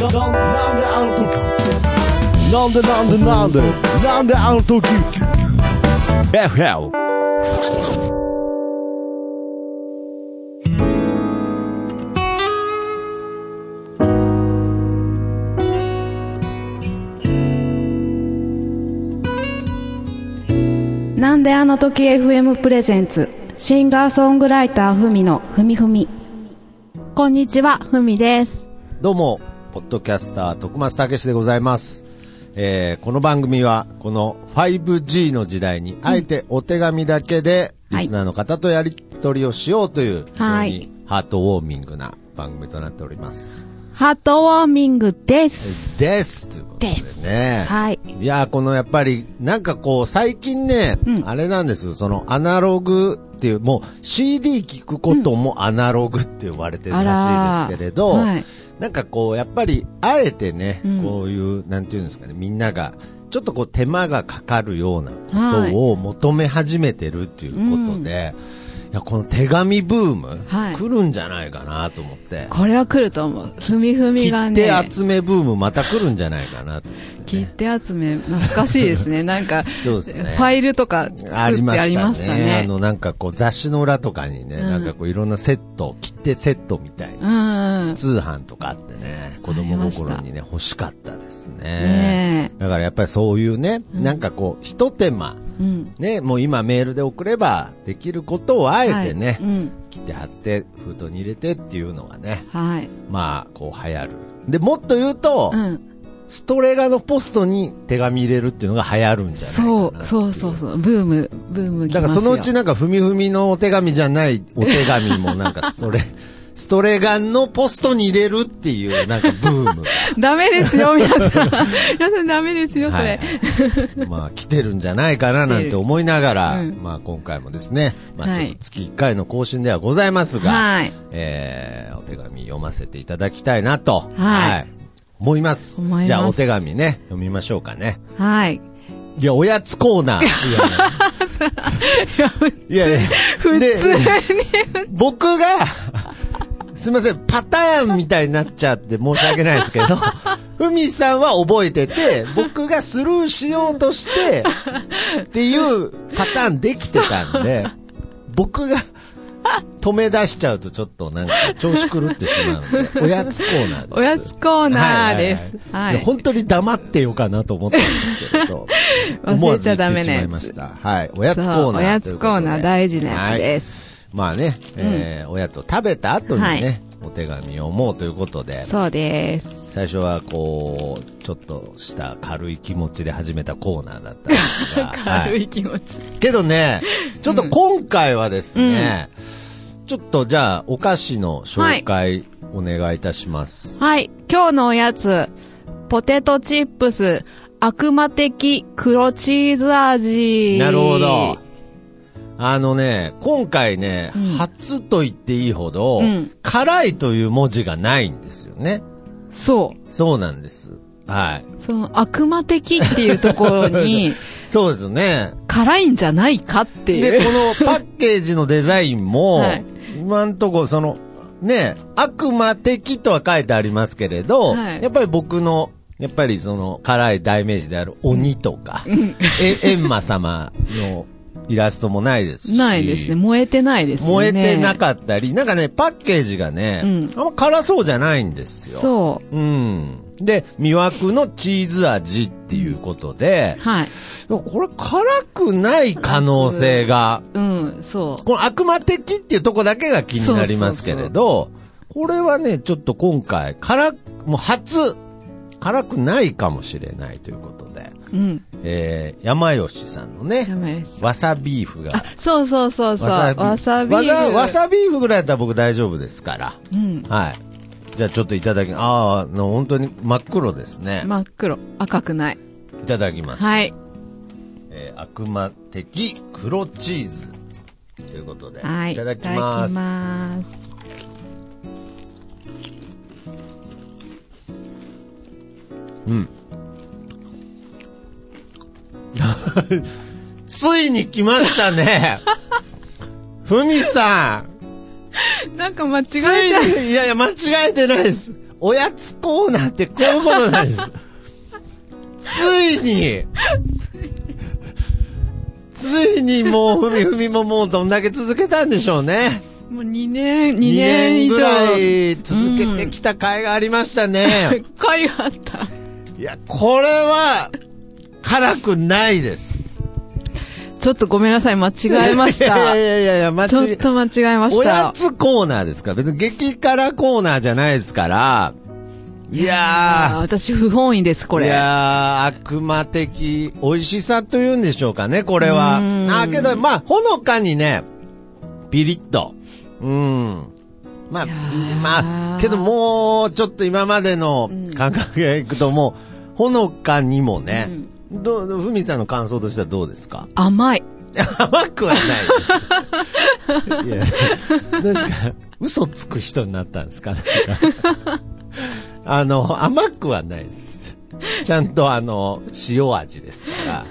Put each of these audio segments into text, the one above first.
なんでなんでなんでなんであの時 FL なんであの時 FM プレゼンツシンガーソングライターふみのふみふみ。こんにちはふみです。どうも、ポッドキャスター、徳松たけしでございます。えーこの番組は、この 5G の時代に、あえてお手紙だけで、はい。リスナーの方とやり取りをしようという、非常はいにハートウォーミングな番組となっております。ハートウォーミングです。です。ということでね。はい。いやーこのやっぱり、なんかこう、最近ね、うん。あれなんですそのアナログっていう、もう CD 聞くこともアナログって呼ばれてるらしいですけれど、はいなんかこう、やっぱり、あえてね、うん。こういう、なんていうんですかね、みんなが、ちょっとこう手間がかかるようなことを求め始めてるっていうことで、いや、この手紙ブーム、はい。来るんじゃないかなと思って、これは来ると思う。ふみふみが切ね手集めブームまた来るんじゃないかなと思って、切ね。手集め懐かしいですね。なんかそうですね。ファイルとか作ってありましたね。ね。あの、なんかこう雑誌の裏とかにね、うん。なんかこういろんなセット、切手セットみたいな、うんうん。通販とかあってね、子供心にね、欲しかったですね。ねだからやっぱりそういうね、うん。なんかこう、一手間、えうん。ね、もう今メールで送ればできることをあえてね、はい。うん。切って貼って、封筒に入れてっていうのがね、はい。まあ、こう流行る。で、もっと言うと、うん。ストレガのポストに手紙入れるっていうのが流行るんじゃないかそなう。そうそうそうブームブーム来だからそのうちなんかふみふみのお手紙じゃないお手紙もなんかストレ、ストレガンのポストに入れるっていうなんかブームが。ダメですよ、皆さん。皆さんダメですよ、そはいれ。はいまあ来てるんじゃないかななんて思いながら、うんまあ今回もですね、まあ月1回の更新ではございますが、はい。えー、お手紙読ませていただきたいなと、はい思います。思いますじゃあお手紙ね、読みましょうかね。はい。いや、おやつコーナー。いやいやいや普で通に。僕が、すみません、パターンみたいになっちゃって申し訳ないですけど、ふみさんは覚えてて、僕がスルーしようとして、っていうパターンできてたんで、僕が止め出しちゃうとちょっとなんか調子狂ってしまうんで、おやつコーナーです。おやつコーナーです。はい本当に黙ってよかなと思ったんですけれど。忘れちゃダメなやつ。はい。おやつコーナーおやつコーナー大事なやつす。です。まあね、えーおやつを食べた後にね、はいお手紙を読もうということで、そうです。最初はこう、ちょっとした軽い気持ちで始めたコーナーだったんですが。軽はい気持ち。けどね、ちょっと今回はですね、ちょっとじゃあ、お菓子の紹介お願いいたします。はい。今日のおやつ、ポテトチップス、悪魔的黒チーズ味。なるほど。あのね、今回ね、うん初と言っていいほど、うん辛いという文字がないんですよね。そう。そうなんです。はい。その悪魔的っていうところに、そうですね。辛いんじゃないかっていで、う。このパッケージのデザインも、はい今んとこその、ね、悪魔的とは書いてありますけれど、はいやっぱり僕の、やっぱりその辛い代名詞である鬼とか、え、閻魔様のイラストもないですし。ないですね。燃えてないですね。燃えてなかったり、なんかね、パッケージがね、うんあんま辛そうじゃないんですよ。。そううん。で、魅惑のチーズ味っていうことでう。、はい。これ辛くない可能性が、うん、そう。この悪魔的っていうとこだけが気になりますけれど、これはね、ちょっと今回、辛く、もう初、辛くないかもしれないということで、うん。えー、山吉さんのね。わさビーフが、そうそうそうそう。わさビーフ。わさわさビーフぐらいだったら僕大丈夫ですから。うん。はい。じゃあちょっといただき、ああ、の本当に真っ黒ですね。真っ黒。赤くない。いただきます。はい。えー悪魔的黒チーズ。ということで、はい。いただきます。いただきます。うん。ついに来ましたね。ふみさん。なんか間違えつちゃう。いに、いやいや、間違えてないです。おやつコーナーってこういうことなんです。ついに、ついにもう、ふみふみももうどんだけ続けたんでしょうね。もう2年、2 2年以上。年ぐらい続けてきた甲斐がありましたね。回があった。いや、これは、辛くないです。ちょっとごめんなさい、間違えまし いやた。いやいやいや、間違ちょっと間違えましおやた。つコーナーですか？ら、別に激辛コーナーじゃないですから、いやあ私不本意です、こー、いれ。やー、悪魔的美味しさというんでしょうかね、これはう。んあーけど、まあ、ほのかにね、ピリッと。うん。まあ、まあ、けどもう、ちょっと今までの感覚がいくともう、ほのかにもね、どう、ふみさんの感想としてはどうですか？甘い。甘くはない です。いや、何ですか嘘つく人になったんですか？かあの、甘くはないです。ちゃんとあの、塩味ですから。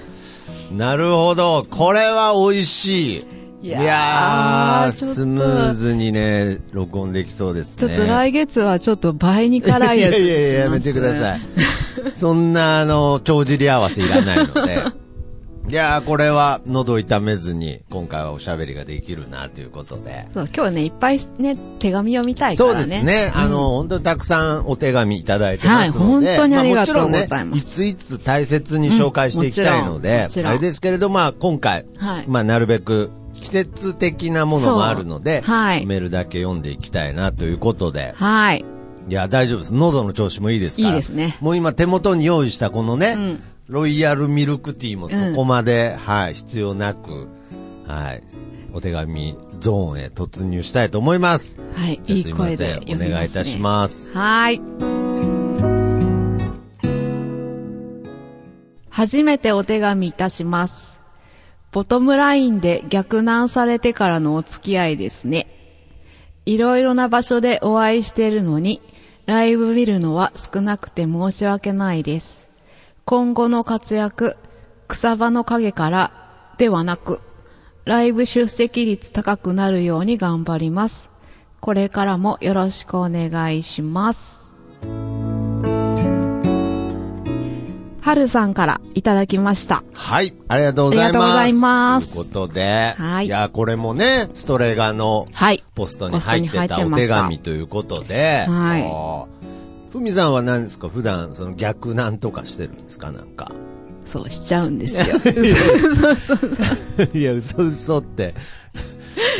なるほど。これは美味しい。いいやスムーズにね、録音できそうですね。ちょっと来月はちょっと倍に辛いやつにします。いやいやいや、やめてください。そんな、あの、帳尻合わせいらないので。いやー、これは喉痛めずに、今回はおしゃべりができるな、ということで。そう今日はね、いっぱいね、手紙読みたいかそうらね。ですね。あの、本当にたくさんお手紙いただいてますので。はい本当にありがとうまもちろんございますね、いついつ大切に紹介していきたいのうんでもち、ろんあれですけれど、まあ、今回、はいまあ、なるべく季節的なものもあるので、はいメールだけ読んでいきたいなということで、はい。いや、大丈夫です。喉の調子もいいですから。いいですねもう今手元に用意したこのね、うんロイヤルミルクティーもそこまで、はい、必要なく、はい、お手紙ゾーンへ突入したいと思います。はい。いい声ですいません読みます、ね。お願いいたします。はい。初めてお手紙いたします。ボトムラインで逆難されてからのお付き合いですね。いろいろな場所でお会いしているのに、ライブ見るのは少なくて申し訳ないです。今後の活躍、草場の陰からではなく、ライブ出席率高くなるように頑張ります。これからもよろしくお願いします。はるさんからいただきました。はい、ありがとうございます。ありがとうございますということで、はいや、これもね、ストレガのはい。ポストに入ってたお手紙ということで、はいふみさんは何ですか？普段、その逆なんとかしてるんですか？なんか。そうしちゃうんですよ。そうそうそう。いや、嘘嘘って。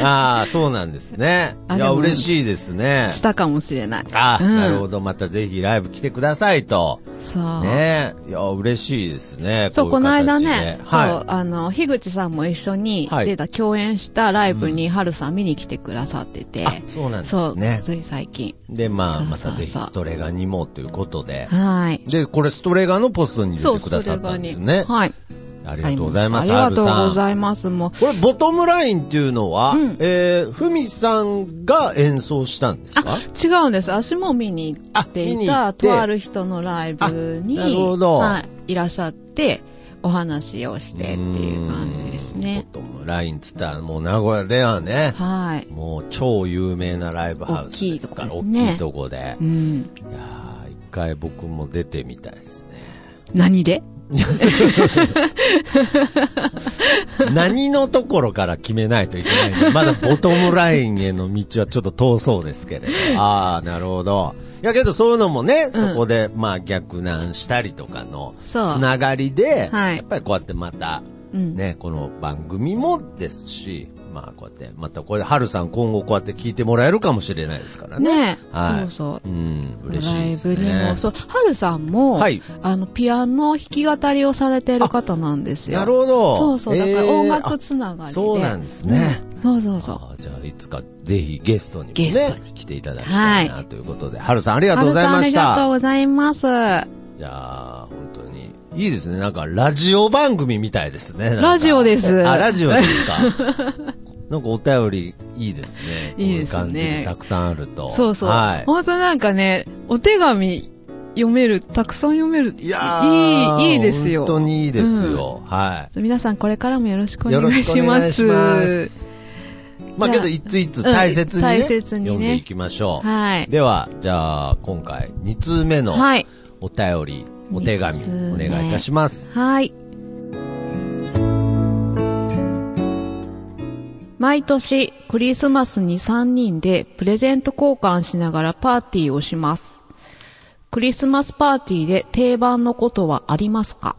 ああ、そうなんですね。いや、嬉しいですね。したかもしれない。ああ、うんなるほど。またぜひライブ来てくださいと。そう。ねえ。いや、嬉しいですね。そう、こういうの間形でね、そう、はあの、樋口さんも一緒にはい出た共演したライブに、はるさん見に来てくださってて。そうなんでそう、すね。つい最近。で、まあ、またぜひストレガにもということで。はい。で、これストレガのポストに入れてくださったんですね。がはい。ありがとうございます。ありがとうご。ざいます。もう、これ、ボトムラインっていうのは、うんえー、ふみさんが演奏したんですか？違うんです。足も見に行っていた、とある人のライブに、あなるほどはい、いらっしゃって、お話をしてっていう感じですね。ボトムラインっつったら、もう名古屋ではね、はい。もう超有名なライブハウスですから、大大きいとこですねきいとこで。うん。いやー、一回僕も出てみたいですね。何で？何のところから決めないといけないまだボトムラインへの道はちょっと遠そうですけれど。ああ、なるほど。いやけどそういうのもね、そこで、まあ逆難したりとかのつながりで、はいやっぱりこうやってまた、うん。ね、この番組もですし、まあこうやって、またこれで、はるさん今後こうやって聞いてもらえるかもしれないですからね。ねはいそうそう。うん、嬉しいですライブにねも、。そう、はるさんも、はいあの、ピアノ弾き語りをされてる方なんですよ。なるほど。そうそう、だからえー音楽つながりで。そうなんですね。そうそうそう。あーじゃあ、いつかぜひゲストにもね、来ていただきたいなということで、はるさんありがとうございました。りがとうございます。じゃあ、本当に、いいですね。なんか、ラジオ番組みたいですね。ラジオですあ、ラジオですか。なんかお便りいいですね。いいですねたくさんあると。そうそう。はい。本当なんかね、お手紙読める、たくさん読める。いやーいい、いいですよ。本当にいいですよ。は皆さんこれからもよろしくお願いししくお願いします。ます。まあけど、一つ一つ大切にね、うん大切にね読んでいきましょう。はい。では、じゃあ、今回、2通目のはい。お便り、お手紙、お願いいたします。はい。毎年クリスマスに3人でプレゼント交換しながらパーティーをします。クリスマスパーティーで定番のことはありますか？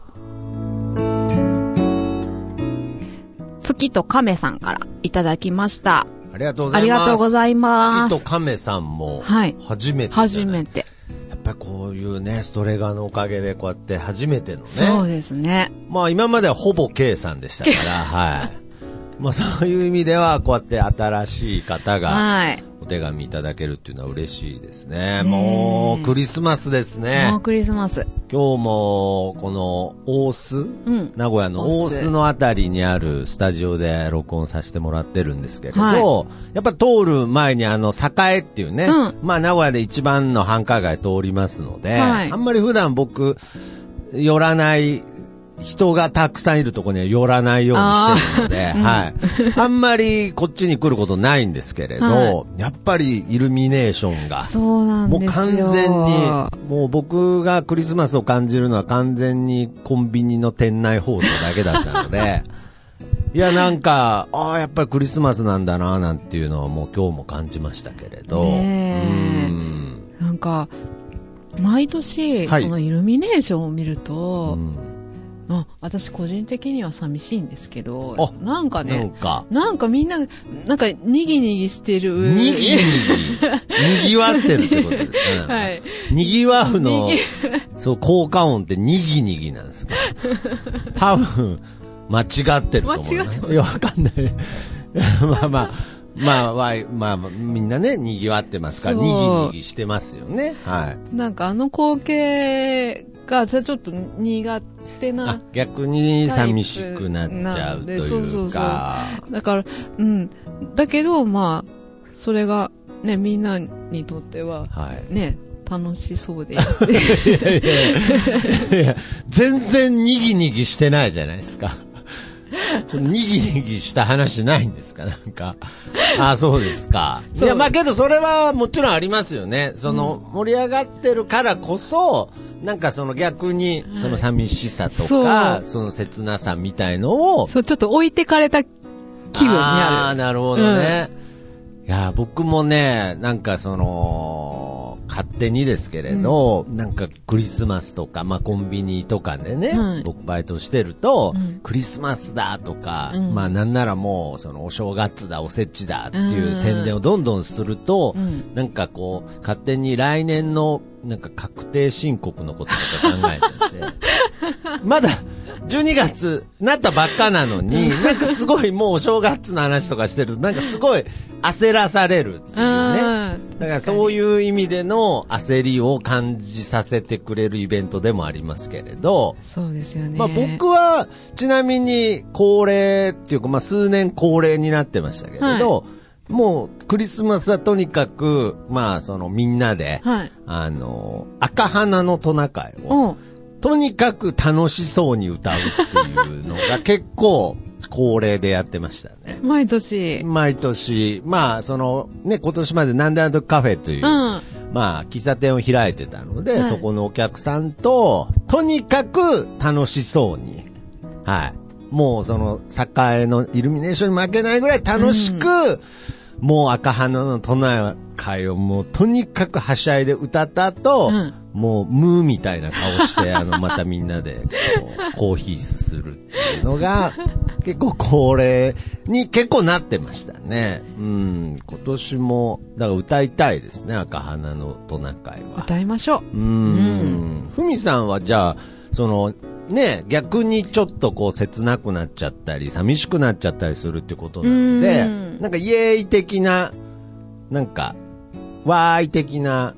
月と亀さんからいただきました。ありがとうござありいます。がとうございます。月と亀さんも、はい初めて。初めて。やっぱりこういうね、ストレガのおかげでこうやって初めてのね。そうですね。まあ今まではほぼ K さんでしたから、はい。まあそういう意味では、こうやって新しい方がはい。お手紙いただけるっていうのは嬉しいですね。ねえもうクリスマスですねもう。クリスマス。今日もこの大須、うん。名古屋の大須のあたりにあるスタジオで録音させてもらってるんですけれど、はやっぱ通る前にあの、栄っていうね、うんまあ名古屋で一番の繁華街通りますので、はいあんまり普段僕、寄らない、人がたくさんいるところには寄らないようにしてるので、はい。あんまりこっちに来ることないんですけれど、はやっぱりイルミネーションが、そうなんもう。完全に、もう僕がクリスマスを感じるのは完全にコンビニの店内放送だけだったので、いや、なんか、ああ、やっぱりクリスマスなんだな、なんていうのはもう今日も感じましたけれど、うん。なんか、毎年、はい。そのイルミネーションを見ると、うん。まあ、私個人的には寂しいんですけどあ、なんかね、か、なんかみんな、なんかにぎにぎしてる。にぎにぎ、にぎわってるってことですね。はい。にぎわうのそう、効果音ってにぎにぎなんですか？多分、間違ってると思うな。間違ってますいや、わかんない。まあまあ、まあ、まあ、まあ、みんなね、にぎわってますから、そうにぎにぎしてますよね。はい。なんかあの光景が、じゃあちょっと苦手あな。、逆に寂しくなっちゃうとタイプなんでそういそううそうか。だから、うん。だけど、まあ、それが、ね、みんなにとっては、はい。ね、楽しそうで。いやいやいや全然にぎにぎしてないじゃないですか。ちょっとにぎにぎした話ないんですか？なんか。あ、そうですか。いや、まあけどそれはもちろんありますよね。その、盛り上がってるからこそ、なんかその逆に、その寂しさとか、その切なさみたいのを、そう、ちょっと置いてかれた気分にああ、ある。なるほどね。いや、僕もね、なんかその、勝手にですけれど、なんかクリスマスとか、まあコンビニとかでね、はい。僕バイトしてると、うん。クリスマスだとか、うん。まあなんならもう、そのお正月だ、おせちだっていううん。宣伝をどんどんすると、うん。なんかこう、勝手に来年の、なんか確定申告のこととか考えてて、まだ12月なったばっかなのに、なんかすごいもうお正月の話とかしてると、なんかすごい焦らされるっていうね。うんだからそうう。いう意味での焦りを感じさせてくれるイベントでもありますけれど、そうですよね。まあ僕はちなみに恒例っていうかまあ数年恒例になってましたけれど、もうクリスマスはとにかくまあそのみんなで、はい。あの、赤花のトナカイを、とにかく楽しそうに歌うっていうのが結構恒例でやってましたね。毎年。毎年、まあ、その、ね、今年までなんであの時カフェという、うん。まあ、喫茶店を開いてたので、はいそこのお客さんと、とにかく楽しそうに、はい。もうその、栄のイルミネーションに負けないぐらい楽しく、もう赤花のトナカイをもうとにかくはしゃいで歌った後、うんもうムーみたいな顔して、あの、またみんなでコーヒーするっていうのが、結構恒例に結構なってましたね。うん、今年も、だから歌いたいですね、赤花のトナカイは。歌いましょうーん。ふみさんはじゃあ、その、ね、逆にちょっとこう切なくなっちゃったり、寂しくなっちゃったりするってことなのでうん、なんかイエーイ的な、なんか、わーい的な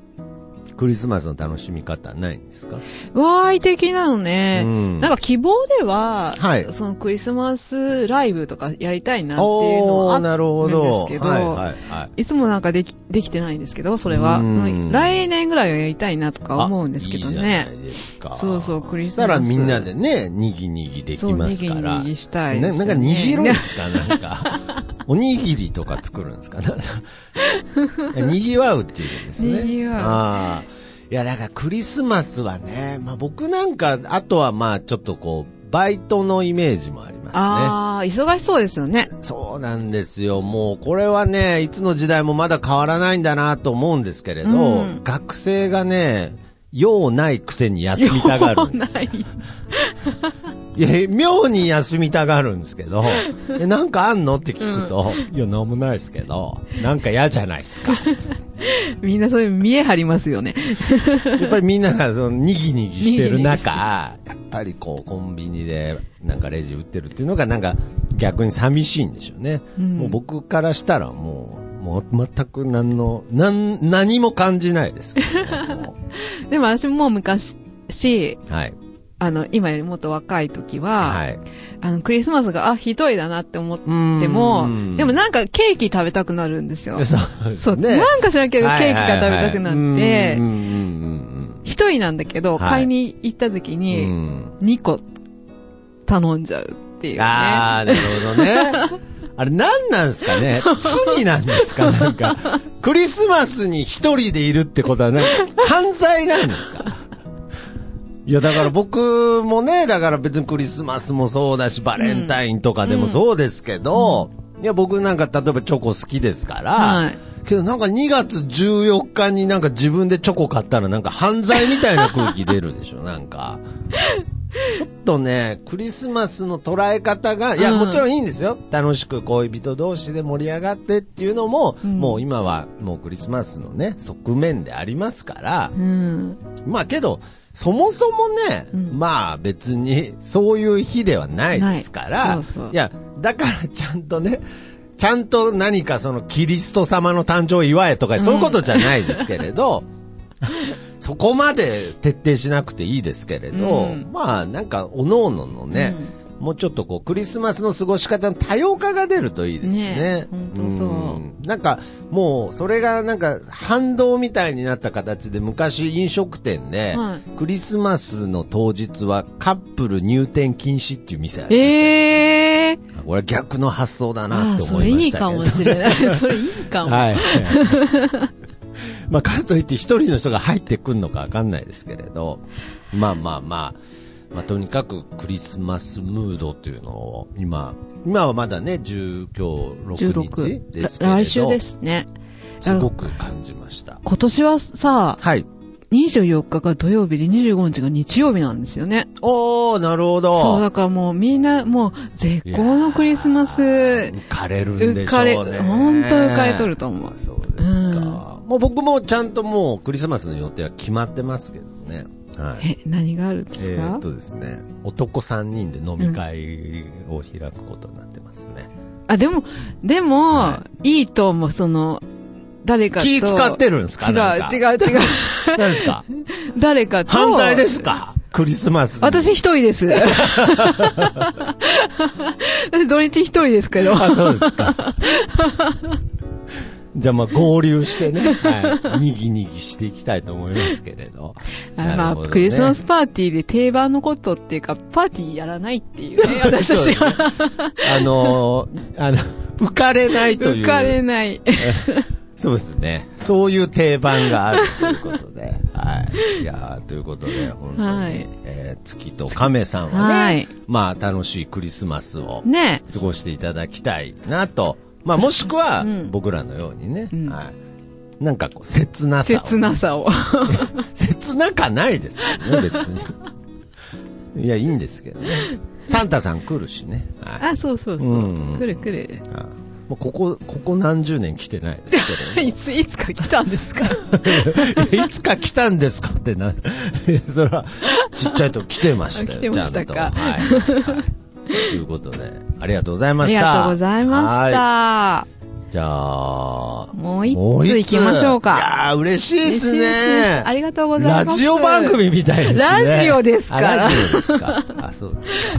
クリスマスの楽しみ方はないんですか？う。わーい的なのね。うんなんか希望では、はいそのクリスマスライブとかやりたいなっていうのはあ。るんですけど、はいはいはい。いつもなんかでき、できてないんですけど、それは。うん来年ぐらいはやりたいなとか思うんですけどねない。ですかそうそうクリスマスそしたらみんなでね、にぎにぎできますから。そうにぎにぎしたいねななんかにぎるんですかなんか。おにぎりとか作るんですか？ね。にぎわうっていうことですね。にぎわうああ。いや、だからクリスマスはね、まあ僕なんか、あとはまあちょっとこう、バイトのイメージもありますね。ああ、忙しそうですよね。そうなんですよ。もうこれはね、いつの時代もまだ変わらないんだなと思うんですけれど、うん学生がね、用ないくせに休みたがるんですない。いや、妙に休みたがるんですけど、え、なんかあんの？って聞くと、いや、なんもないですけど、なんか嫌じゃないですか？みんなそういう見え張りますよね。やっぱりみんながそのにぎにぎしてる中、やっぱりこう、コンビニでなんかレジ売ってるっていうのがなんか逆に寂しいんでしょうね。うんもう僕からしたらもう、もう全く何の、何、何も感じないですけどもでも私も昔、はい。あの、今よりもっと若い時は、はい。あの、クリスマスが、あ、ひどいだなって思っても、でもなんかケーキ食べたくなるんですよ。そうですそう、ね。なんか知らんけどケーキが食べたくなって、一人なんだけど、はい買いに行った時に、ん。2個頼んじゃうっていうね。ああ、なるほどね。あれ何なんですかね？罪なんですか？なんか、クリスマスに一人でいるってことはね、犯罪なんですか？いや、だから僕もね、だから別にクリスマスもそうだし、バレンタインとかでもそうですけど、いや、僕なんか例えばチョコ好きですから、はいけどなんか2月14日になんか自分でチョコ買ったらなんか犯罪みたいな空気出るでしょ、なんか。ちょっとね、クリスマスの捉え方が、いや、うんもちろんいいんですよ。楽しく恋人同士で盛り上がってっていうのも、うんもう今はもうクリスマスのね、側面でありますから、うん。まあけど、そもそもね、うん。まあ別にそういう日ではないですから、そうそう。いや、だからちゃんとね、ちゃんと何かそのキリスト様の誕生を祝えとか、そういうことじゃないですけれど、そこまで徹底しなくていいですけれど、うん。まあなんか、おのおののね、もうちょっとこう、クリスマスの過ごし方の多様化が出るといいですね。ねそうんなんか、もう、それがなんか、反動みたいになった形で、昔飲食店で、はクリスマスの当日はカップル入店禁止っていう店ありましたよええー。これは逆の発想だなってそれいい思いましたけど。かもしれない。それいいかも。はい。まあ、かといって一人の人が入ってくるのかわかんないですけれど、まあまあまあ、まあ、とにかくクリスマスムードっていうのを、今、今はまだね、10、今日6日16。ですけ。来週で。すね。すごく感じました。今年はさ、はい。24日が土曜日で25日が日曜日なんですよね。おー、なるほど。そう、だからもうみんな、もう絶好のクリスマス、浮かれるんでしょうね。浮かれ、本当浮かれとると思う。そうですか。うんもう僕もちゃんともうクリスマスの予定は決まってますけどね。はい。え、何があるんですか？えーっとですね、男3人で飲み会を開くことになってますね。あ、でも、でも、はいいと思う、その、誰かと。気使ってるんですか？違う、違う、違う。何ですか？誰かと。犯罪ですか？クリスマスに。私一人です。私土日一人ですけど。あ、そうですか。じゃあまあ合流してね、はい、にぎにぎしていきたいと思いますけれど。あまあ、クリスマスパーティーで定番のことっていうか、パーティーやらないっていうね、私たちは。あのーあの、浮かれないという。浮かれない。そうですね。そういう定番があるということで。はい。いやーということで、本当に、はいえー月と亀さんはね、はいまあ楽しいクリスマスをね過ごしていただきたいなと。まあもしくはうん、僕らのようにね、うんはい。なんかこう、切なさを。切なさを。切なかないですけどね、別に。いや、いいんですけどね。サンタさん来るしね。はい。あ、そうそうそう。うん来る来る。あもうここ、ここ何十年来てないですけど、いつ、いつか来たんですか？いつか来たんですかってな。それは、ちっちゃいと来てましたよ。来てましたかはい。はいということで、ありがとうございあました。りがとうございましはた。い。じゃあ、もう一つ行きましょうか。いやー嬉しいですね。ありがとうございます。ラジオ番組みたいですね。ラジオですからあラジオですか。あ、そうですか。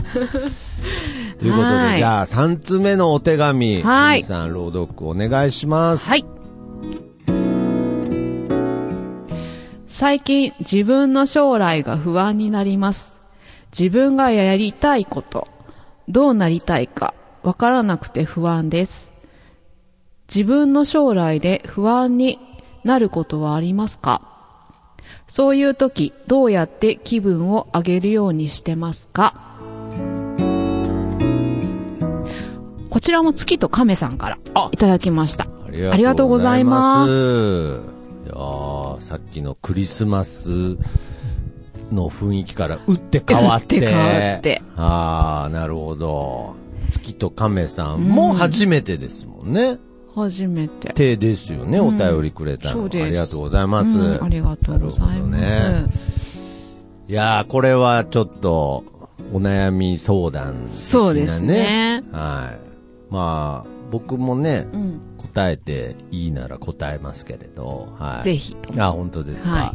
ということで、はいじゃあ、3つ目のお手紙、はい皆さん朗読お願いします。はい。最近自分の将来が不安になります。自分がやりたいこと、どうなりたいかわからなくて不安です。自分の将来で不安になることはありますか？そういう時、どうやって気分を上げるようにしてますか？こちらも月と亀さんからあいただきました。ありがとうございますいやーさっきのクリスマスの雰囲気から打って変わって。打って変わってああ、なるほど。月と亀さんも初めてですもんね。初めて。手ですよね、お便りくれたの。ありがとうございます。うんありがとうございます。いやー、これはちょっと、お悩み相談ね。そうですねはい。まあ、僕もね、うん。答えていいなら答えますけれど、はい。ぜひ。あ、本当ですか。は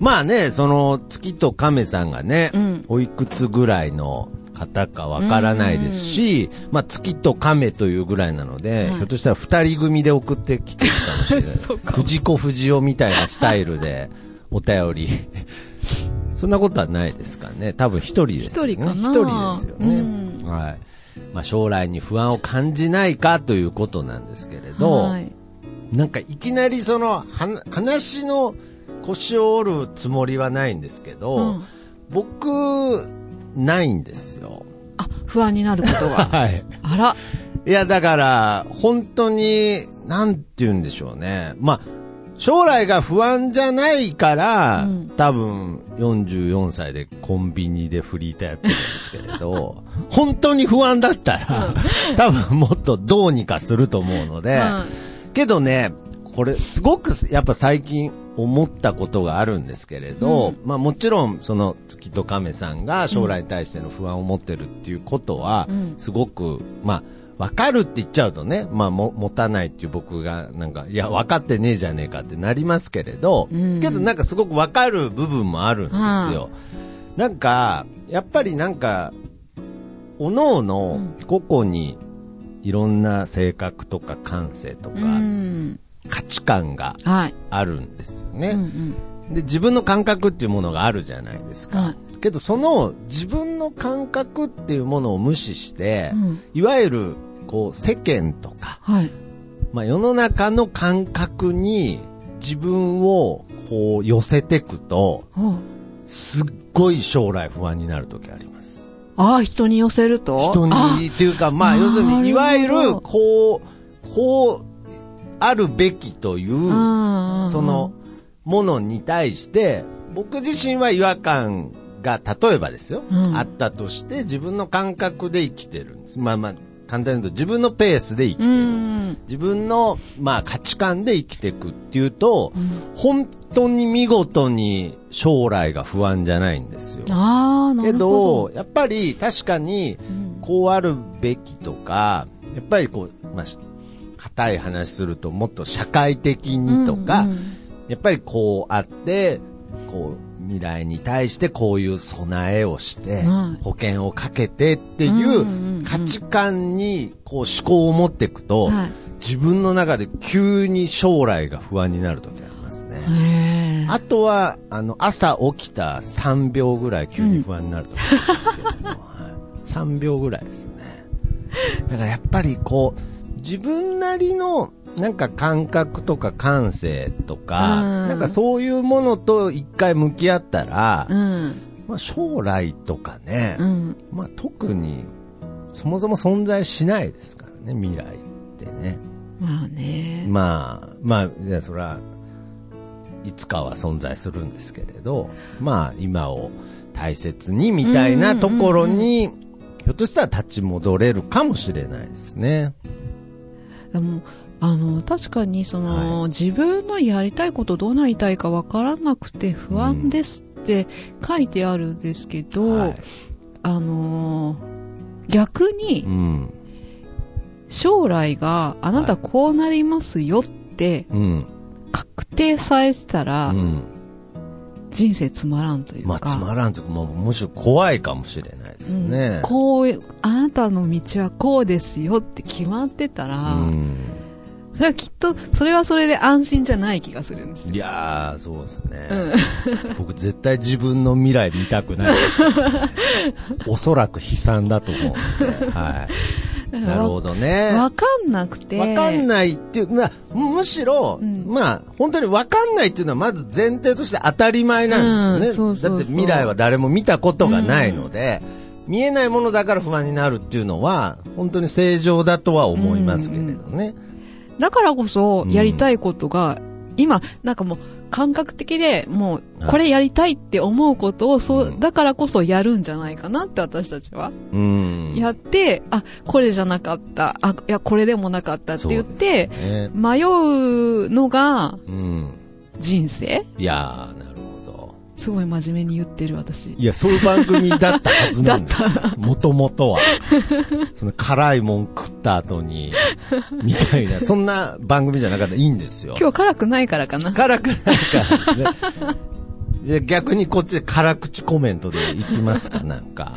まあね、その、月と亀さんがね、うんおいくつぐらいの方かわからないですし、まあ月と亀というぐらいなので、はいひょっとしたら二人組で送ってきてるかもしれない。藤子不二雄みたいなスタイルで お便り。そんなことはないですかね。多分一人ですよね。一人ですよね。うんはい。まあ将来に不安を感じないかということなんですけれど、はい。なんかいきなりそのは話の腰を折るつもりはないんですけど、うん僕、ないんですよ。あ、不安になることが。はい。あら。いや、だから、本当に、なんて言うんでしょうね。まあ、将来が不安じゃないから、うん多分、44歳でコンビニでフリーターやってるんですけれど、本当に不安だったら、多分もっとどうにかすると思うので、けどね、これすごくやっぱ最近思ったことがあるんですけれど、まあもちろんその月と亀さんが将来に対しての不安を持ってるっていうことはうん、すごく、まあ、わかるって言っちゃうとね、まあも、持たないっていう僕が、なんか、いや、分かってねえじゃねえかってなりますけれど、うん。けどなんかすごくわかる部分もあるんですよ。なんか、やっぱりなんか、おのおの個々にいろんな性格とか感性とか、うん。価値観がはい。あるんですようんうね、ん。で、自分の感覚っていうものがあるじゃないですか。はいけど、その自分の感覚っていうものを無視して、うんいわゆる、こう、世間とか、はい。まあ、世の中の感覚に自分をこう寄せていくと、おすっごい将来不安になる時あります。ああ、人に寄せると？人あにっていうか、まあ、要するに、いわゆる、こう、こう、あるべきという、うんその、ものに対して、僕自身は違和感が、例えばですよ、うんあったとして、自分の感覚で生きてるんです。まあまあ、簡単に言うと、自分のペースで生きてうる。ん。自分の、まあ、価値観で生きていくっていうと、うん本当に見事に将来が不安じゃないんですよ。ああ、なけど、やっぱり確かに、こうあるべきとか、やっぱりこう、まあ、し硬い話するともっと社会的にとか、うんうんやっぱりこうあって、こう、未来に対してこういう備えをして、はい。保険をかけてっていんうんううん。価値観にこう思考を持っていくと、はい。自分の中で急に将来が不安になる時ありますね。あとは、あの、朝起きた3秒ぐらい急に不安になると思うんですけども、はい。3秒ぐらいですね。だからやっぱりこう、自分なりのなんか感覚とか感性とか、うんなんかそういうものと一回向き合ったら、うん。まあ将来とかね、うん。まあ特にそもそも存在しないですからね、未来ってね。まあね。まあ、まあ、じゃあそれは、いつかは存在するんですけれど、まあ今を大切にみたいなところに、ひょっとしたら立ち戻れるかもしれないですね。でも、あの、確かにその、は自分のやりたいことどうなりたいかわからなくて不安ですって書いてあるんですけど、はい。あの、逆にうん。将来があなたこうなりますよってうん。確定されてたら、うん。人生つまらんというか。まあつまらんというか、まあむしろ怖いかもしれないですね。うんこう、あなたの道はこうですよって決まってたら、うんそれはきっと、それはそれで安心じゃない気がするんですよ。いやー、そうですね。うん。僕絶対自分の未来見たくないです、ね。おそらく悲惨だと思うんで。はい。なるほどね。わかんなくて。わかんないっていう、まあ、むしろ、うんまあ、本当にわかんないっていうのはまず前提として当たり前なんですよね。うんそうそうだって未来は誰も見たことがないので、見えないものだから不安になるっていうのは、本当に正常だとは思いますけれどね。だからこそ、やりたいことが、今、なんかもう、感覚的で、もう、これやりたいって思うことを、そうう、んだからこそやるんじゃないかなって私たちは。うん。やって、あ、これじゃなかった。あ、いや、これでもなかったって言って、迷うのがうん。人生？いやー、な。すごい真面目に言ってる私。いや、そういう番組だったはずなんです。もともとは。その辛いもん食った後に、みたいな、そんな番組じゃなかったらいいんですよ。今日辛くないからかな。辛くないからね。逆にこっちで辛口コメントでいきますか、なんか。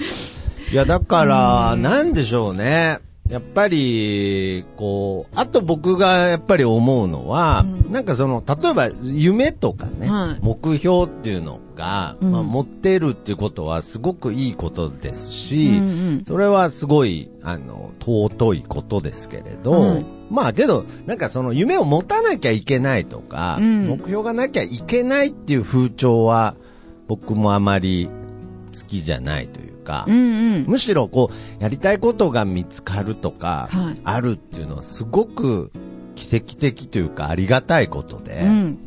いや、だから、なんでしょうね。やっぱり、こう、あと僕がやっぱり思うのは、うんなんかその、例えば夢とかね、はい目標っていうのが、うんまあ、持ってるっていうことはすごくいいことですうし、んうん。それはすごい、あの、尊いことですけれど、はいまあけど、なんかその夢を持たなきゃいけないとか、うん目標がなきゃいけないっていう風潮は、僕もあまり好きじゃないというか、うんうん。むしろこう、やりたいことが見つかるとか、はいあるっていうのはすごく奇跡的というかありがたいことで、うん。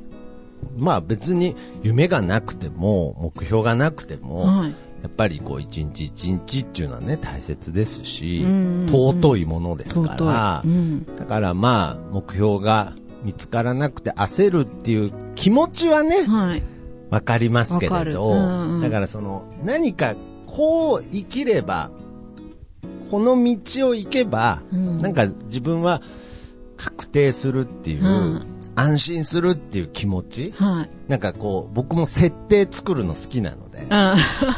まあ別に夢がなくても、目標がなくても、はい。やっぱりこう一日一日っていうのはね大切ですし、うんうんうん。尊いものですから、うん。だからまあ目標が見つからなくて焦るっていう気持ちはねはい。わかりますけれど、うんうん。だからその何かこう生きればこの道を行けば、うん。なんか自分は確定するっていう、うん安心するっていう気持ち？はい。なんかこう僕も設定作るの好きなので、あ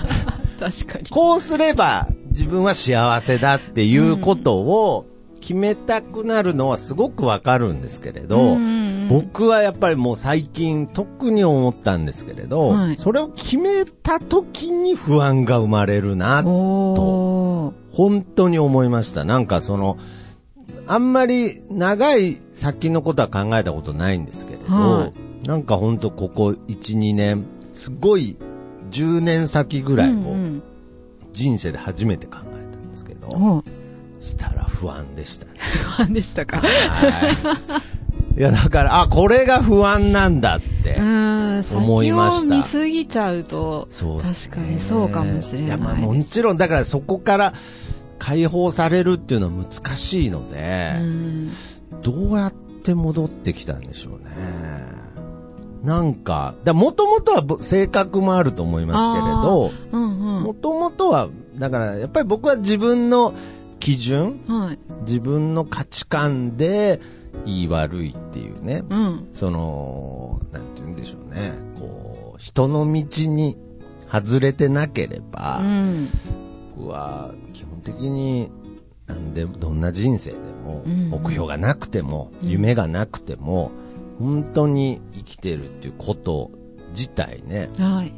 確かに。こうすれば自分は幸せだっていうことを決めたくなるのはすごくわかるんですけれど、うんうんうん僕はやっぱりもう最近特に思ったんですけれど、はいそれを決めた時に不安が生まれるな、おー。本当に思いました。なんかその、あんまり長い先のことは考えたことないんですけれど、はなんか本当ここ1、2年、すごい10年先ぐらいを、うんうん人生で初めて考えたんですけど、おしたら不安でしたね。不安でしたか？はい。いや、だから、あ、これが不安なんだって。思いましたを見すぎちゃうと、そうね確かにそうかもしれないや、まあ、もちろん、だからそこから解放されるっていうのは難しいのうで、ん。どうやって戻ってきたんでしょうね。なんか、もともとはぼ性格もあると思いますけれど。もともとは、だからやっぱり僕は自分の基準、はい。自分の価値観で、いい悪いっていうね、うん。その、なんて言うんでしょうね、こう、人の道に外れてなければ、うん。僕は基本的に、なんで、どんな人生でも、うん目標がなくても、うん夢がなくても、本当に生きてるっていうこと自体ね、はい。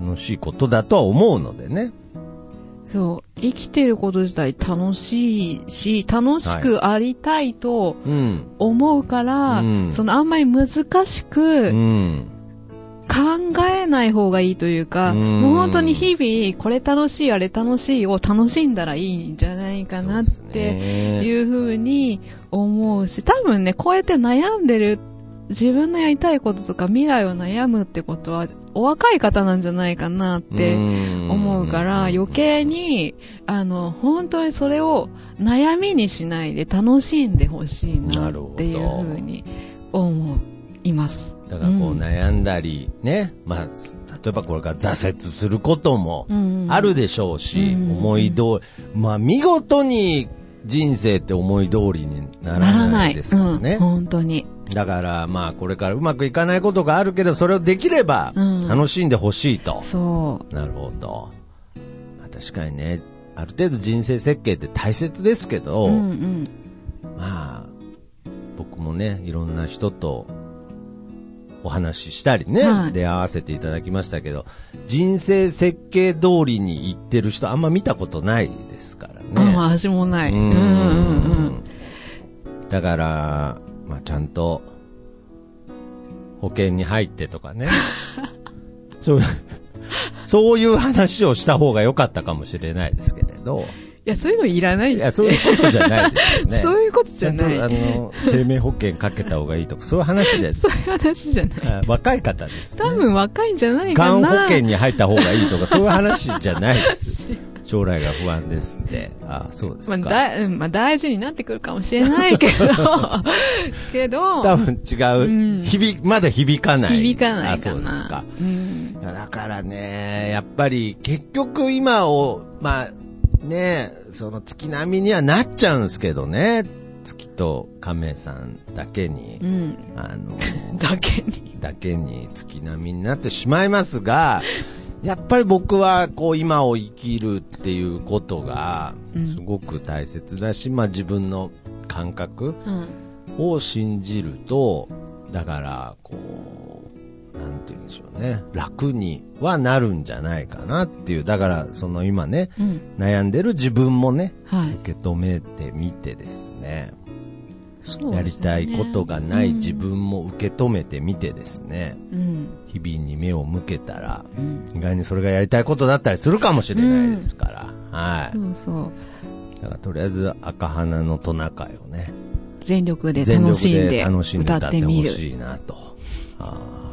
楽しいことだとは思うのでね。そう。生きてること自体楽しいし、楽しくありたいとうん。思うから、うんそのあんまり難しうくん。考えない方がいいというか、うんもう本当に日々、これ楽しい、あれ楽しいを楽しんだらいいんじゃないかなってねいうふうに思うし、多分ね、こうやって悩んでる、自分のやりたいこととか未来を悩むってことは、お若い方なんじゃないかなって思うから、余計に、あの、本当にそれを悩みにしないで楽しんでほしいなっていうふうに思います。だからこううん悩んだりね、まあ、例えばこれから挫折することもうんあるでしょうし、うん思い通り、まあ見事に人生って思い通りにならないい。ですからね。うん、本当に。だからまあこれからうまくいかないことがあるけど、それをできればうん楽しんでほしいと。そなるほど。まあ確かにね、ある程度人生設計って大切ですけう。ど、うんうん。まあ、僕もね、いろんな人とお話ししたりね、はい出会わせていただきましたけど、人生設計通りに行ってる人あんま見たことないですからね。ね。うん、私もない。うんうんうん。だから、まあ、ちゃんと、保険に入ってとかね。そう、そういう話をした方が良かったかもしれないですけれど。いや、そういうのいらないいや、そういうことじゃないですよね。そういうことじゃない。あの、生命保険かけた方がいいとか、そういう話じゃ そういう話じゃない。あ若い方です、ね。多分若いんじゃないかがんな。保険に入った方がいいとか、そういう話じゃないです。将来が不安ですって。あそうですまか。あ、だうんまあ、大事になってくるかもしれないけど、けど、多分違う。うん響、まだ響かない。響かないかあそうですかな。。うん。だからね、やっぱり結局今を、まあね、その月並みにはなっちゃうんですけどね。月と亀さんだけにう、ん。あの、だけに。だけに月並みになってしまいますが、やっぱり僕はこう今を生きるっていうことがうんすごく大切だし、まあ自分の感覚うん。を信じると、だからこう、なんて言うんでしょうね、楽にはなるんじゃないかなっていう、だからその今ね、うん。悩んでる自分もね、はい。受け止めてみてですね、そうやりたいことがない自うん分も受け止めてみてですね、うん。日々に目を向けたら、うん。意外にそれがやりたいことだったりするかもしれないですから、はい。そうそう。だからとりあえず赤花のトナカイをね、全力で楽しんでで楽しんで歌歌っててほっみる。しいなと。あー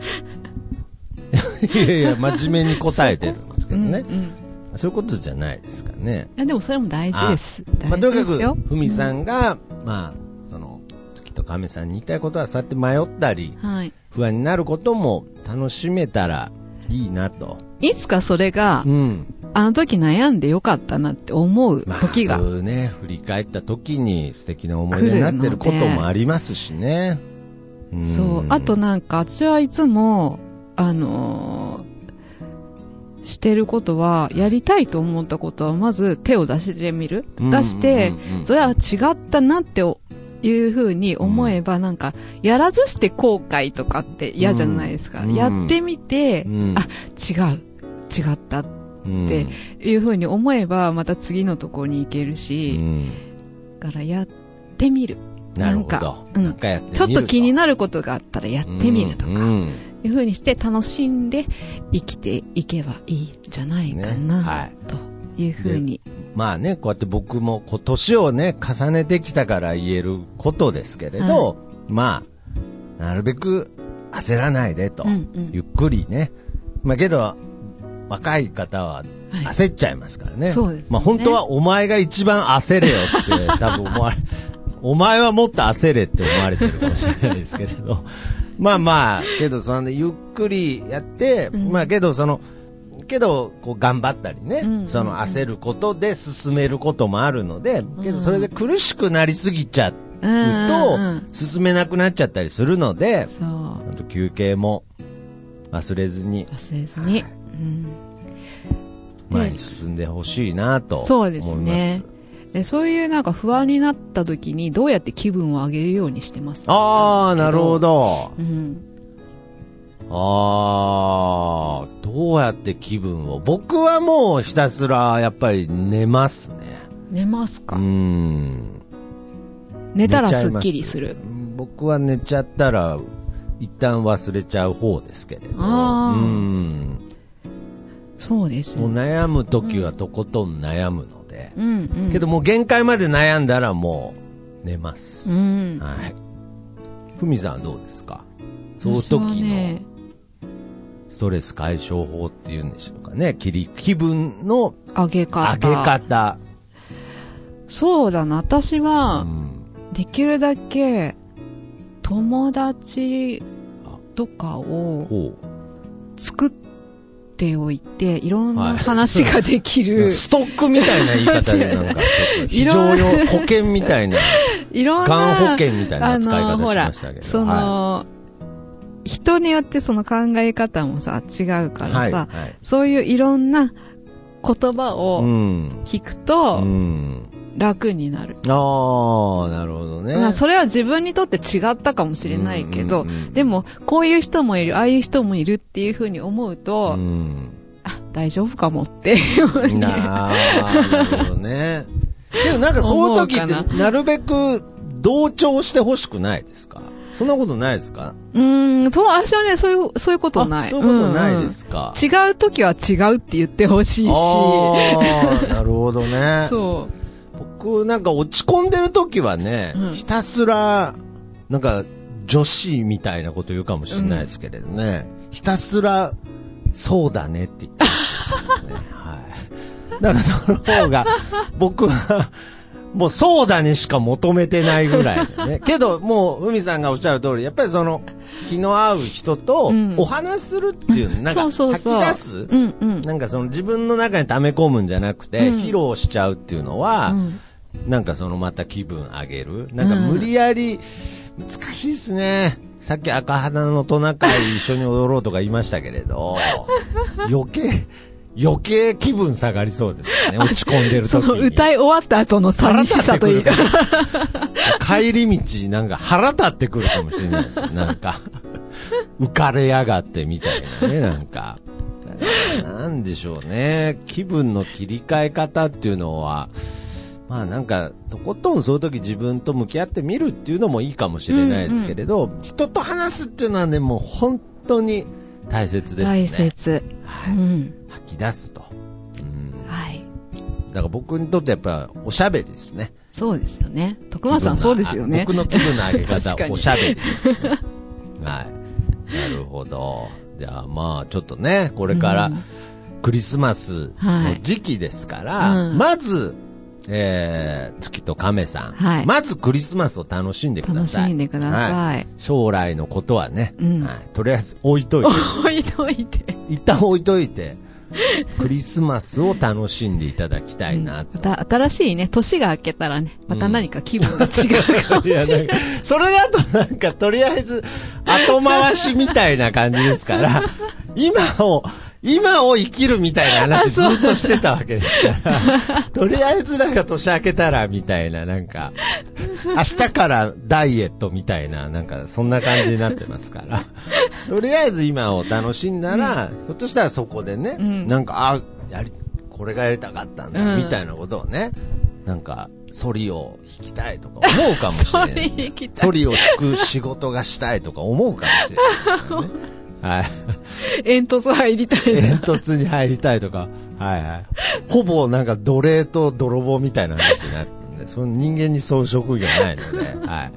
いやいや、真面目に答えてるんですけどね。うんうんそういうことじゃないですかね。いやでもそれも大事です。まあ、とにかくふみさんが、まあ、その、月と亀さんに言いたいことは、そうやって迷ったり、はい。不安になることも楽しめたらいいなと。いつかそれがう、ん。あの時悩んでよかったなって思うまあ、時がそういうね、振り返った時に素敵な思い出になってることもありますしね。んそう。あとなんか、私はいつも、あのーしてることは、やりたいと思ったことは、まず手を出してみる。うん出してそれは違ったなっていうふうに思えば、なんか、やらずして後悔とかって嫌じゃないですか。うんやってみて、うんあ、違う。違ったっうんていうふうに思えば、また次のところに行けるうし、んだからやってみる。なるほど。なんかうんちょっと気になることがあったらやってみるとか。うんいう風にして楽しんで生きていけばいいんじゃないかねな、はいという風に。まあね、こうやって僕もこう年をね、重ねてきたから言えることですけれど、まあ、なるべく焦らないでと、うんうんゆっくりね。まあけど、若い方ははい焦っちゃいますからね。そうですねまあ本当はお前が一番焦れよって 多分思われ、お前はもっと焦れって思われてるかもしれないですけれど。まあまあ、けどそのゆっくりやって、うん。まあけどその、けど、こう頑張ったりね、うん。その焦ることで進めることもあるので、けどそれで苦しくなりすぎちゃうと、うん。うん。うん進めなくなっちゃったりするので、休憩も忘れずに。忘れずに。うん。前に進んでほしいなと思います。そうですねで。そういうなんか不安になった時にどうやって気分を上げるようにしてますああ、なるほ。ど。うん。ああ、どうやって気分を？僕はもうひたすらやっぱり寝ますね。寝ますか、うん。寝たらすすっきりする。僕は寝ちゃったら、一旦忘れちゃう方ですけれど。うん。そうですもうね。悩む時はとことん悩むので。うんうん。けどもう限界まで悩んだらもう寝ます。うん。はい。ふみさんはどうですか？その時のね、ストレス解消法っていうんでしょうかね。気り気分の上げ方。上げ方。そうだな。私うは、ん。できるだけ友達とかをほ作っておいていろんな話ができう。る、ストックみたいな言い方でなんか非常用保険みたいな、いろんながん保険みたいな扱い方しましたけど。その、は人によってその考え方もさ違うかい、らさ、はい。はいそういういろんな言葉うをん。聞くとうん。楽になる、ああ、なるほどね。まあそれは自分にとって違ったかもしれないけど、うんうんうんでもこういう人もいるああいう人もいるっていうふうに思うと、うん。大丈夫かもっていうふうに。なるほどね。でもなんかそういう時ってなるべく同調してほしくないですか？そんなことないですか？うーん、そう、私はね、そういう、そういうことない。あそういうことないですか？うんうん違う時は違うって言ってほしいし。ああ、なるほどね。そ僕なんか落ち込んでる時はね、うんひたすら、なんか女子みたいなこと言うかもしれないですけれどね、ひたすら、そうだねって言ってますよね。はい。だからその方が、僕は、もうそうだねしか求めてないぐらいでね。けど、もう、海さんがおっしゃる通り、やっぱりその、気の合う人とうんお話しするっていう、なんかそうそうそう吐き出す？う。うんうん。なんかその自分の中に溜め込むんじゃなくて、うん披露しちゃうっていうのは、うんなんかそのまた気分上げる。なんか無理やり、難しいっすね。さっき赤肌のトナカイ一緒に踊ろうとか言いましたけれど、余計、余計気分下がりそうですよね。落ち込んでる時に。その歌い終わった後の寂しさというか。帰り道、なんか腹立ってくるかもしれないです。なんか、浮かれやがってみたいなね、なんか。なんでしょうね。気分の切り替え方っていうのは、まあなんか、とことんそういう時自分と向き合ってみるっていうのもいいかもしれないですけれど、人と話すっていうのはね、もう本当に大切ですね。大切。うん。吐き出すと。うん。はい。だから僕にとってやっぱおしゃべりですね。そうですよね。徳間さんそうですよね。僕の気分の上げ方おしゃべりです、ね。はい。なるほど。じゃあまあちょっとね、これからうんクリスマスの時期ですから、はいうんまず、えー、月と亀さん、はいまずクリスマスを楽しんでくだ楽さい。しんでください。将来のことはね、うんはい、とりあえず置いといて、置いといて。一旦置いといて、クリスマスを楽しんでいただきたいなと。また新しいね、年が明けたらね、また何か気分が違うかもしれない。なんか、それだとなんか、とりあえず、後回しみたいな感じですから、今を、今を生きるみたいな話ずっとしてたわけですから、とりあえずなんか年明けたらみたいな、なんか、明日からダイエットみたいな、なんかそんな感じになってますから、とりあえず今を楽しんだら、ひょっとしたらそこでね、うん。なんか、あ、やり、これがやりたかったんだ、うん。みたいなことをね、なんか、ソリを弾きたいとか思うかもしれない。ソリを弾く仕事がしたいとか思うかもしれないね。はい。煙突入りたい煙な。突に入りたいとか、はいはい。ほぼなんか奴隷と泥棒みたいな話になってるんで、その人間にそういう職業ないので、はい。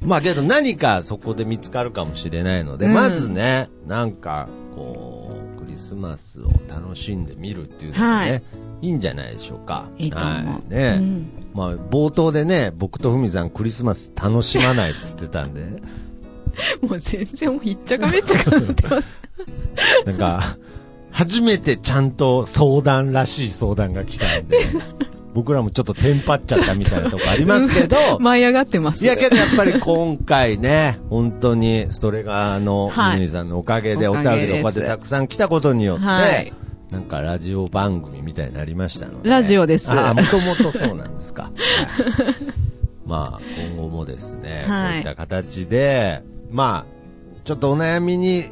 まあけど何かそこで見つかるかもしれないので、うんまずね、なんか、こう、クリスマスを楽しんでみるっていうのがね、はいい、いんじゃないでしょうか。いいと思うはい、ね、うんまあ冒頭でね、僕とふみさんクリスマス楽しまないっつってたんで、もう全然もうひっちゃかめっちゃかなってます。なんか、初めてちゃんと相談らしい相談が来たんで、僕らもちょっとテンパっちゃったみたいなとこありますけど、舞い上がってます。いやけどやっぱり今回ね、本当にストレガーのはいミニさんのおかげで、おおかげです便りがこうやってたくさん来たことによって、はいなんかラジオ番組みたいになりましたので。ラジオですああ、もともとそうなんですか。はいまあ、今後もですね、はいこういった形で、まあ、ちょっとお悩みに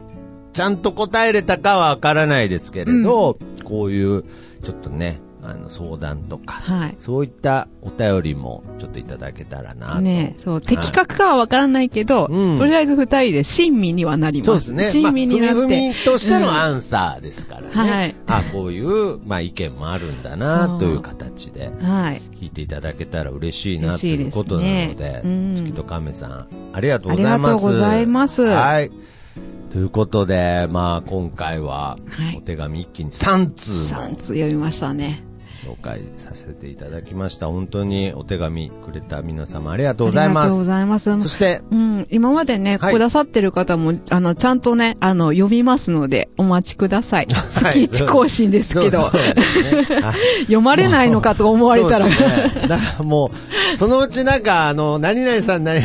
ちゃんと答えれたかはわからないですけれど、こういう、ちょっとね、あの、相談とか、はいそういったお便りもちょっといただけたらなと。ねそう、的確かはわからないけど、うんとりあえず二人で親身にはなります。そうですね。親身になって。まあ、ふみとしてのうんアンサーですからね。はいあ、こういう、まあ、意見もあるんだな、という形で。はい。聞いていただけたら嬉しいなということなので、うん月と亀さん、ありがとうあございます。りがとうございます。はい。ということで、まあ、今回はは、いお手紙一気に3通3つ読みましたね。紹介させていただきました。本当にお手紙くれた皆様ありがとうございまありがとうごす。ざいます。そして、うん、今までね、はいくださってる方も、あの、ちゃんとね、あの、読みますので、お待ちください。月1更新ですけど、ね。はい 読まれないのかと思われたら、ねだからもう、そのうちなんか、あの、何々さん何、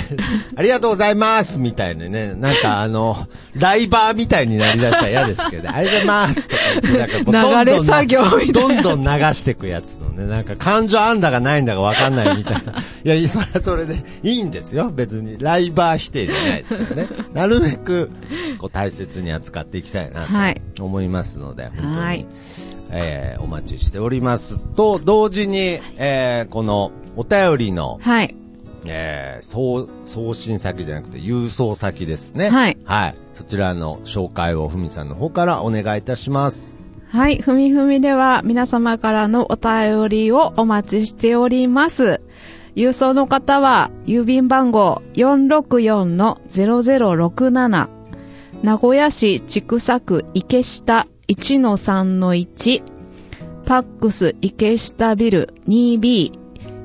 ありがとうございますみたいなね、なんかあの、ライバーみたいになりだしたら嫌ですけど、ありがとうございますとか言って、なんかどんどん流れ作業みたいなどんどん流していくやつのね、なんか感情あんだかないんだかわかんないみたいな。いや、それはそれでいいんですよ、別に。ライバー否定じゃないですけどね。なるべく、こう大切に扱っていきたいなとはい思いますので、本当に。はいえーお待ちしておりますと、同時に、えーこのお便りの、はい。えー送、送信先じゃなくて郵送先ですね。はいはい。そちらの紹介をふみさんの方からお願いいたします。はい。ふみふみでは皆様からのお便りをお待ちしております。郵送の方は、郵便番号464-0067、名古屋市千種区池下1-3-1、パックス池下ビル 2B、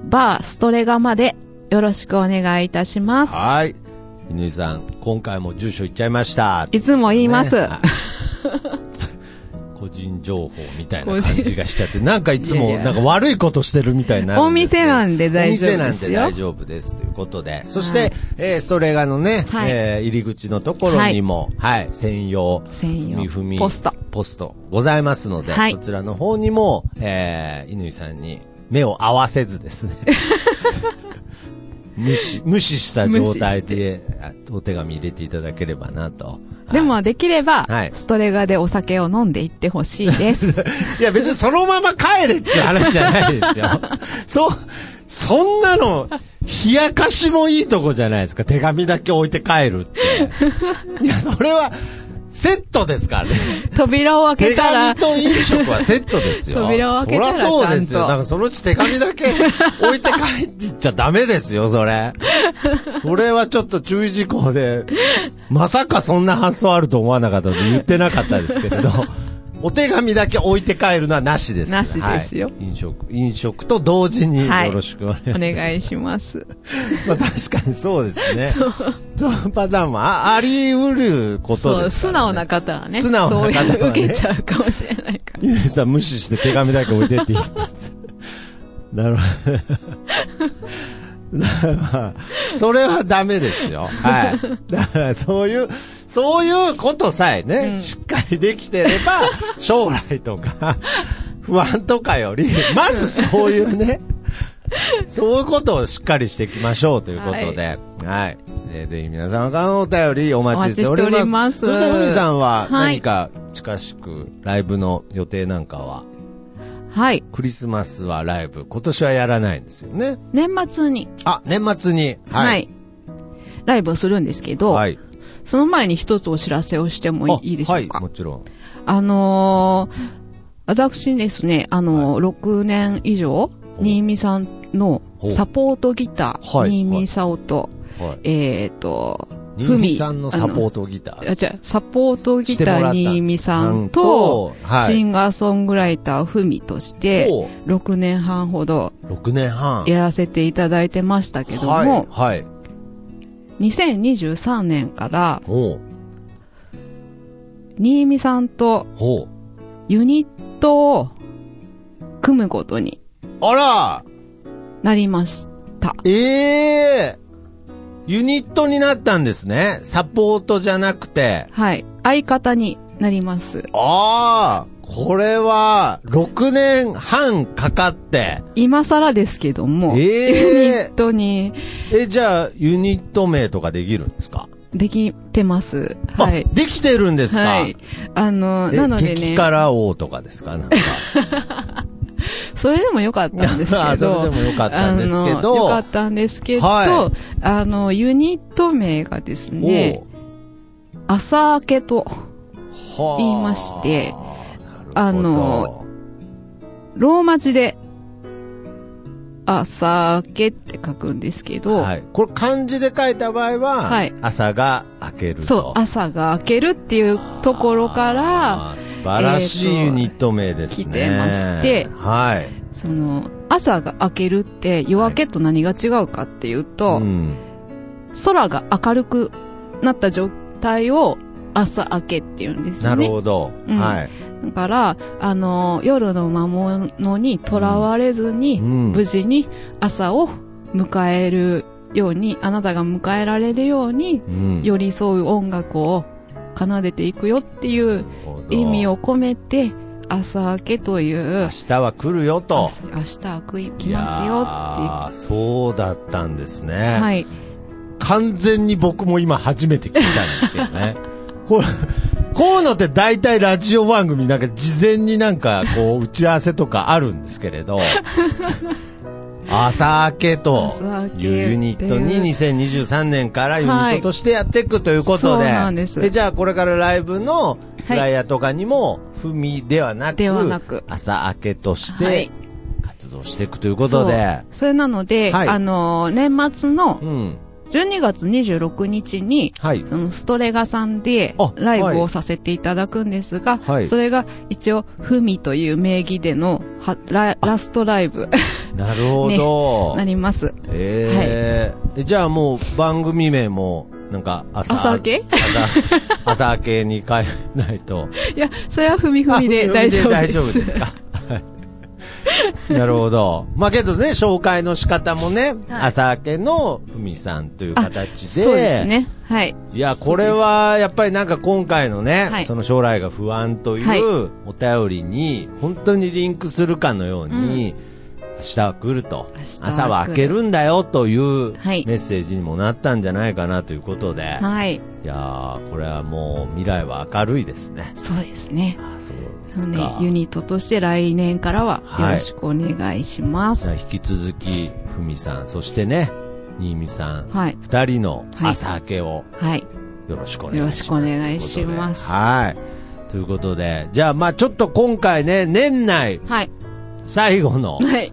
バーストレガまでよろしくお願いいたします。はい。犬井さん、今回も住所言っちゃいました。いつも言います。ねはい個人情報みたいな感じがしちゃって、なんかいつもなんか悪いことしてるみたいになお店なんで大丈夫ですよ。お店なんで大丈夫ですということで。そして、はい。えーストレガのね、はい。えー入り口のところにも、はい、専用、専用ふみポスト。ポストございますので、はい。そちらの方にも、えー、乾さんに目を合わせずですね。無視、無視した状態で、あお手紙入れていただければなと。でも、できれば、はいストレガでお酒を飲んでいってほしいです。いや別にそのまま帰れっていう話じゃないですよ。そ、そんなの、冷やかしもいいとこじゃないですか。手紙だけ置いて帰るって。いや、それは、セットですからね。扉を開手けたら紙、と飲食はセットですよ。扉を開けたらそりゃそうですよ。ちゃんとなんかそのうち手紙だけ置いて帰っていっちゃダメですよ、それ。それはちょっと注意事項で、まさかそんな発想あると思わなかったので言ってなかったですけれど、お手紙だけ置いて帰るのはなしです。なしですよはい飲食、飲食と同時によろしくお願いします。お願いします。まあ確かにそうですね。そのパターンもああり得ることですね、素直な方はね。素直な方はねそういう受けちゃうかもしれないから。ゆうさん無視して手紙だけ置いてっていいってやつ。なるほど。それはダメですよ。はい。だからそういう、そういうことさえね、うんしっかりできてれば、将来とか、不安とかより、まずそういうね、そういうことをしっかりしていきましょうということで、はい。えーぜひ皆様からのお便りお待ちしております。お待ちしておりますそして、ふみさんははい何か近しくライブの予定なんかは、はい。クリスマスはライブ、今年はやらないんですよね。年末に、あ、年末に。は、はいい。ライブをするんですけど、はい。その前に一つお知らせをしてもいいでしょうか？はい、もちろん。あのー、私ですね、あのー6年以上、新見さんのサポートギター、はい新見さおと、はい。えっ、と、新見さんのサポートギタあ、ー。じゃあサポートギター新見さんと、と、はい。シンガーソングライターふみとして、を6年半ほど6年半。やらせていただいてましたけども、はい。はい。2023年から。新見さんと。ユニットを組むことにあらなりました。ええユニットになったんですね。サポートじゃなくて。はい。相方になります。ああ、これは、6年半かかって。今更ですけども、えユニえットに。え、じゃあ、ユニット名とかできるんですか？できてます。はい。あ。できてるんですか？はい。あの、えなのでね、激辛王とかですか？なんか。それでもよ かったんですけど、あそれでもよかったんですけど。よかったんですけど、はあの、ユニット名がですね、朝明けと、言いましてああの、ローマ字で、朝明けって書くんですけど、はい。これ漢字で書いた場合は、はい朝が明けると。そう、朝が明けるっていうところから、素晴らしいユニット名ですね。来てましてはい。その、朝が明けるって夜明けと何が違うかっていうと、うん。空が明るくなった状態を朝明けっていうんですね。るほど。うんはい。だから、あの、夜の魔物にとらわれずに、うん無事に朝を迎えるように、あなたが迎えられるように、うん寄り添う音楽を奏でていくよっていう意味を込めて、朝明けという明、日は来るよと。明日は来ますよあそうだったんです。ね。はい。完全に僕も今初めて聞いたんですけどね。これ、こういうのって大体ラジオ番組なんか事前になんかこう打ち合わせとかあるんですけれど、朝明けというユニットに2023年からユニットとしてやっていくということで、そうなんです。じゃあこれからライブのフライヤーとかにも、ふみではなく、ではなく朝明けとしはてい。活動していくということで、それなので、はい。あのー年末のうん。12月26日に、はい。そのストレガさんであライブはいをさせていただくんですが、はいそれが一応、ふみという名義でのはララストライブ なるほど。なります。ええじゃあもう番組名も、なんか朝、朝明け？朝、朝明けに変えないと。いや、それはふみふみであ大丈夫です。大丈夫ですか？は いなるほど。まあけどね、紹介の仕方もね、はい朝明けのふみさんというあ形で。そうですね。はい。いや、これは、やっぱりなんか今回のね、はいその将来が不安とはいいうお便りに、本当にリンクするかのように、明日は来ると朝は明けるんだよというメはいッセージにもなったんじゃないかなということで。はい。いやー、これはもう未来は明るいですね。そうですね。あそうですか。で、ユニットとして来年からはよろしくお願いします。じゃあ引き続き、ふみさん、そしてね、新見さん、はい。二人のはい朝明けをはい。よろしくお願いします。よろしくお願いしますということではい。ということで、じゃあまあちょっと今回ね、年内はい。最後の、はい。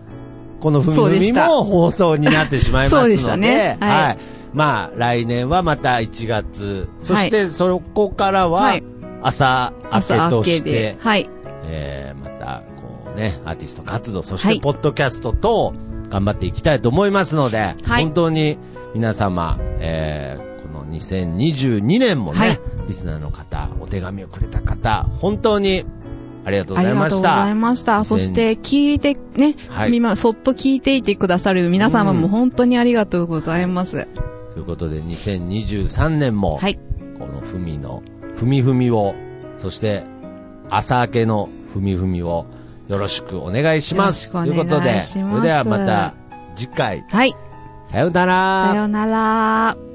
このふみふみも放送になってしまいますので、そうでしたねはいはい。まあ来年はまた1月、そしてそこからははい朝明け朝明けとして、で。はい。えー、また、こうね、アーティスト活動、そして、はいポッドキャストと、頑張っていきたいと思いますので、はい本当に皆様、えー、この2022年もね、はいリスナーの方、お手紙をくれた方、本当にありがとうございありがとうごました。ざいました。そして、聞いて、ね、はい今、そっと聞いていてくださる皆様うんも本当にありがとうございます。ということで、2023年も、はい。このふみの、ふみふみを、そして、朝明けのふみふみを、よろしくお願いします。ということで、それではまた、次回、はい。さようなら。さようなら。